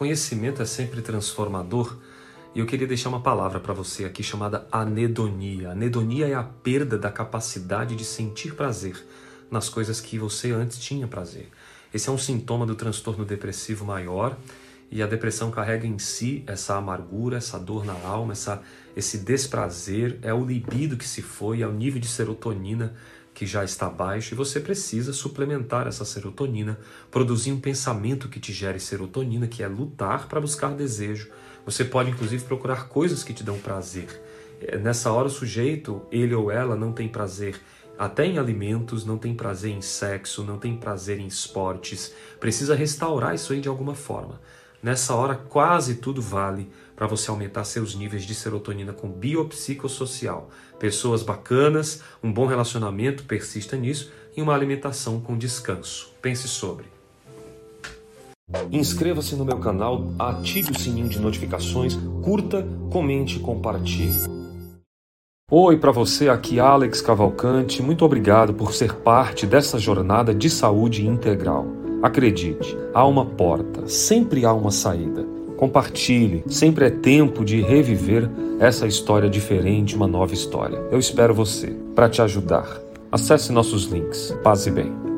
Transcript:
Conhecimento é sempre transformador e eu queria deixar uma palavra para você aqui chamada anedonia. Anedonia é a perda da capacidade de sentir prazer nas coisas que você antes tinha prazer. Esse é um sintoma do transtorno depressivo maior e a depressão carrega em si essa amargura, essa dor na alma, essa, esse desprazer, é o libido que se foi, é o nível de serotonina que já está baixo e você precisa suplementar essa serotonina, produzir um pensamento que te gere serotonina, que é lutar para buscar desejo. Você pode inclusive procurar coisas que te dão prazer. É, nessa hora o sujeito, ele ou ela não tem prazer até em alimentos, não tem prazer em sexo, não tem prazer em esportes. Precisa restaurar isso aí de alguma forma. Nessa hora, quase tudo vale para você aumentar seus níveis de serotonina com biopsicossocial. Pessoas bacanas, um bom relacionamento, persista nisso, e uma alimentação com descanso. Pense sobre. Inscreva-se no meu canal, ative o sininho de notificações, curta, comente e compartilhe. Oi para você, aqui Alex Cavalcante. Muito obrigado por ser parte dessa jornada de saúde integral. Acredite, há uma porta, sempre há uma saída. Compartilhe, sempre é tempo de reviver essa história diferente, uma nova história. Eu espero você para te ajudar. Acesse nossos links. Paz e bem.